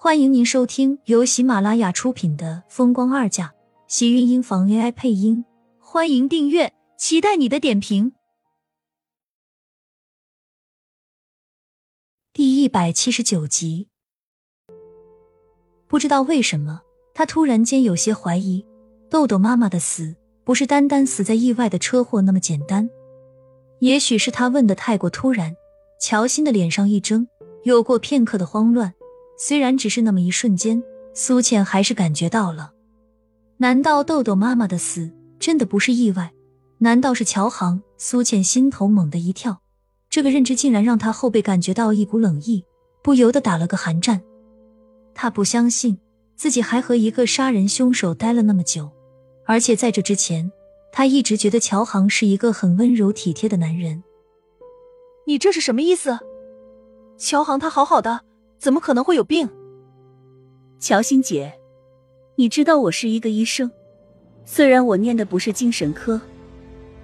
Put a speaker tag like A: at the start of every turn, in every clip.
A: 欢迎您收听由喜马拉雅出品的《风光二嫁》，喜运音房 AI 配音。欢迎订阅，期待你的点评。第一百七十九集，不知道为什么，他突然间有些怀疑豆豆妈妈的死不是单单死在意外的车祸那么简单。也许是他问的太过突然，乔欣的脸上一怔，有过片刻的慌乱。虽然只是那么一瞬间，苏倩还是感觉到了。难道豆豆妈妈的死真的不是意外？难道是乔航？苏倩心头猛地一跳，这个认知竟然让她后背感觉到一股冷意，不由得打了个寒战。她不相信自己还和一个杀人凶手待了那么久，而且在这之前，她一直觉得乔航是一个很温柔体贴的男人。
B: 你这是什么意思？乔航他好好的。怎么可能会有病？
C: 乔欣姐，你知道我是一个医生，虽然我念的不是精神科，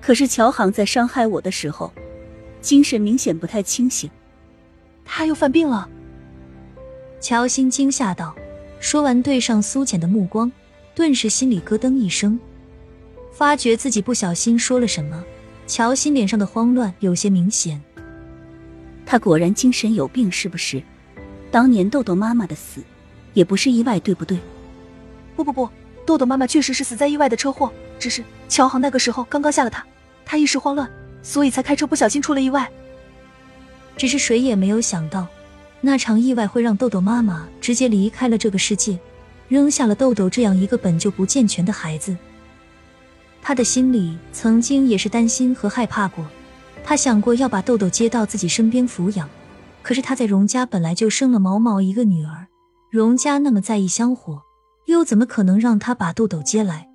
C: 可是乔航在伤害我的时候，精神明显不太清醒。
B: 他又犯病了？
A: 乔欣惊吓道。说完，对上苏浅的目光，顿时心里咯噔一声，发觉自己不小心说了什么。乔欣脸上的慌乱有些明显。
C: 他果然精神有病，是不是？当年豆豆妈妈的死，也不是意外，对不对？
B: 不不不，豆豆妈妈确实是死在意外的车祸，只是乔航那个时候刚刚下了他，他一时慌乱，所以才开车不小心出了意外。
A: 只是谁也没有想到，那场意外会让豆豆妈妈直接离开了这个世界，扔下了豆豆这样一个本就不健全的孩子。他的心里曾经也是担心和害怕过，他想过要把豆豆接到自己身边抚养。可是他在荣家本来就生了毛毛一个女儿，荣家那么在意香火，又怎么可能让他把豆豆接来？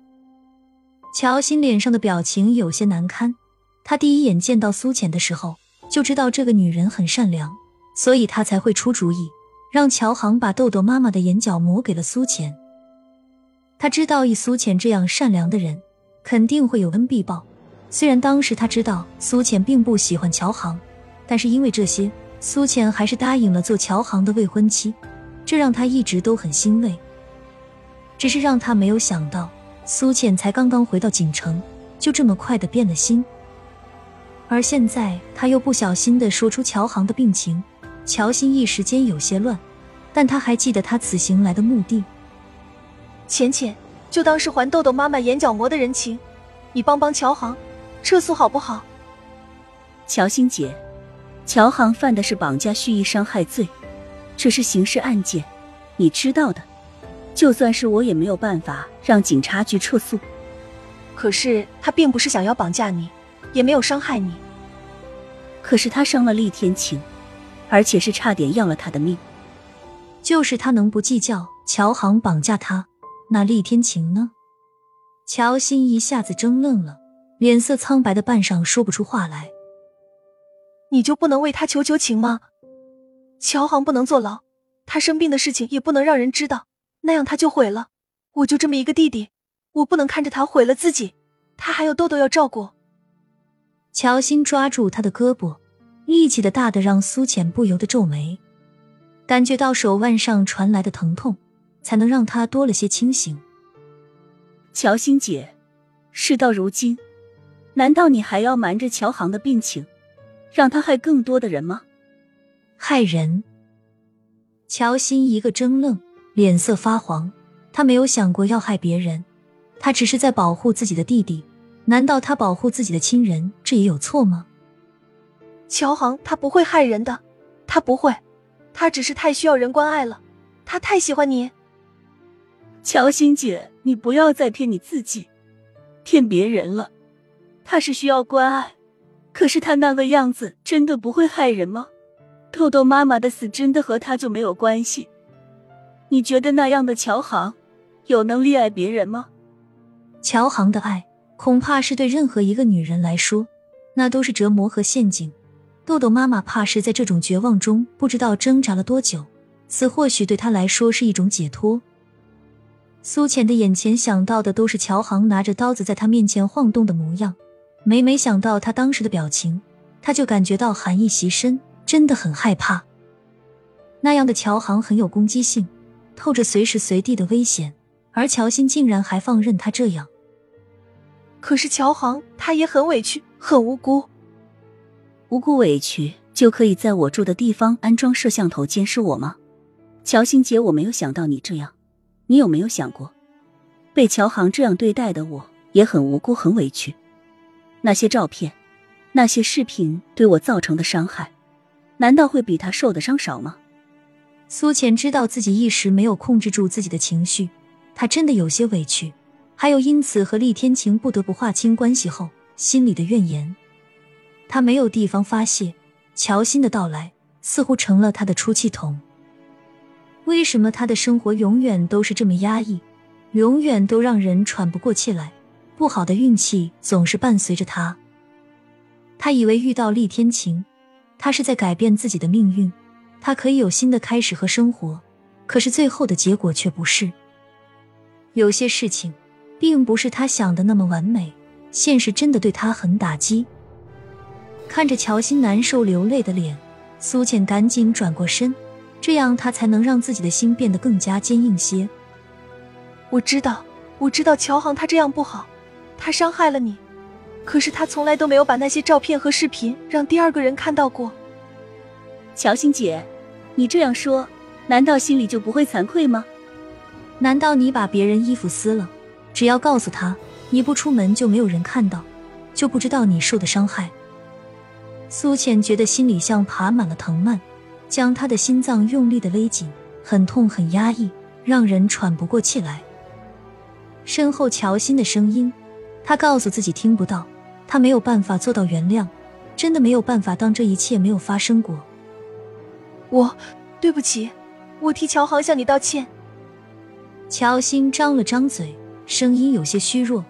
A: 乔欣脸上的表情有些难堪。他第一眼见到苏浅的时候，就知道这个女人很善良，所以他才会出主意让乔航把豆豆妈妈的眼角膜给了苏浅。他知道以苏浅这样善良的人，肯定会有恩必报。虽然当时他知道苏浅并不喜欢乔航，但是因为这些。苏浅还是答应了做乔航的未婚妻，这让他一直都很欣慰。只是让他没有想到，苏浅才刚刚回到锦城，就这么快的变了心。而现在他又不小心的说出乔航的病情，乔欣一时间有些乱，但他还记得他此行来的目的。
B: 浅浅，就当是还豆豆妈妈眼角膜的人情，你帮帮乔航，撤诉好不好？
C: 乔欣姐。乔航犯的是绑架蓄意伤害罪，这是刑事案件，你知道的。就算是我也没有办法让警察局撤诉。
B: 可是他并不是想要绑架你，也没有伤害你。
C: 可是他伤了厉天晴，而且是差点要了他的命。
A: 就是他能不计较乔航绑架他，那厉天晴呢？乔欣一下子怔愣了，脸色苍白的半晌说不出话来。
B: 你就不能为他求求情吗？乔航不能坐牢，他生病的事情也不能让人知道，那样他就毁了。我就这么一个弟弟，我不能看着他毁了自己，他还有豆豆要照顾。
A: 乔欣抓住他的胳膊，力气的大的让苏浅不由得皱眉，感觉到手腕上传来的疼痛，才能让他多了些清醒。
C: 乔欣姐，事到如今，难道你还要瞒着乔航的病情？让他害更多的人吗？
A: 害人？乔欣一个怔愣，脸色发黄。他没有想过要害别人，他只是在保护自己的弟弟。难道他保护自己的亲人，这也有错吗？
B: 乔航他不会害人的，他不会，他只是太需要人关爱了。他太喜欢你，
C: 乔欣姐，你不要再骗你自己，骗别人了。他是需要关爱。可是他那个样子真的不会害人吗？豆豆妈妈的死真的和他就没有关系？你觉得那样的乔航有能力爱别人吗？
A: 乔航的爱恐怕是对任何一个女人来说，那都是折磨和陷阱。豆豆妈妈怕是在这种绝望中不知道挣扎了多久，死或许对她来说是一种解脱。苏浅的眼前想到的都是乔航拿着刀子在她面前晃动的模样。每每想到他当时的表情，他就感觉到寒意袭身，真的很害怕。那样的乔航很有攻击性，透着随时随地的危险，而乔欣竟然还放任他这样。
B: 可是乔航他也很委屈，很无辜，
C: 无辜委屈就可以在我住的地方安装摄像头监视我吗？乔欣姐，我没有想到你这样，你有没有想过，被乔航这样对待的我也很无辜，很委屈。那些照片，那些视频对我造成的伤害，难道会比他受的伤少吗？
A: 苏浅知道自己一时没有控制住自己的情绪，她真的有些委屈。还有因此和厉天晴不得不划清关系后心里的怨言，他没有地方发泄。乔欣的到来似乎成了他的出气筒。为什么他的生活永远都是这么压抑，永远都让人喘不过气来？不好的运气总是伴随着他。他以为遇到厉天晴，他是在改变自己的命运，他可以有新的开始和生活。可是最后的结果却不是。有些事情。并不是他想的那么完美，现实真的对他很打击。看着乔欣难受流泪的脸，苏浅赶紧转过身，这样他才能让自己的心变得更加坚硬些。
B: 我知道，我知道乔航他这样不好，他伤害了你，可是他从来都没有把那些照片和视频让第二个人看到过。
C: 乔欣姐，你这样说，难道心里就不会惭愧吗？
A: 难道你把别人衣服撕了？只要告诉他你不出门就没有人看到，就不知道你受的伤害。苏浅觉得心里像爬满了藤蔓，将他的心脏用力的勒紧，很痛很压抑，让人喘不过气来。身后乔欣的声音，他告诉自己听不到，他没有办法做到原谅，真的没有办法当这一切没有发生过。
B: 我对不起，我替乔航向你道歉。
A: 乔欣张了张嘴。声音有些虚弱，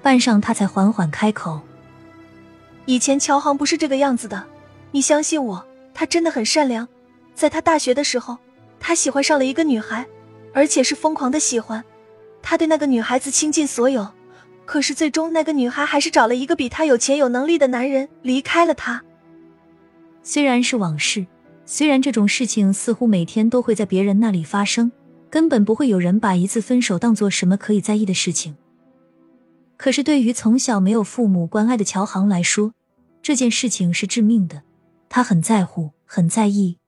A: 半晌，他才缓缓开口：“
B: 以前乔航不是这个样子的，你相信我，他真的很善良。在他大学的时候，他喜欢上了一个女孩，而且是疯狂的喜欢。他对那个女孩子倾尽所有，可是最终那个女孩还是找了一个比他有钱有能力的男人离开了他。
A: 虽然是往事，虽然这种事情似乎每天都会在别人那里发生。”根本不会有人把一次分手当做什么可以在意的事情。可是对于从小没有父母关爱的乔航来说，这件事情是致命的。他很在乎，很在意。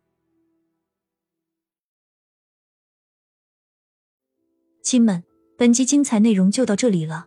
A: 亲们，本集精彩内容就到这里了，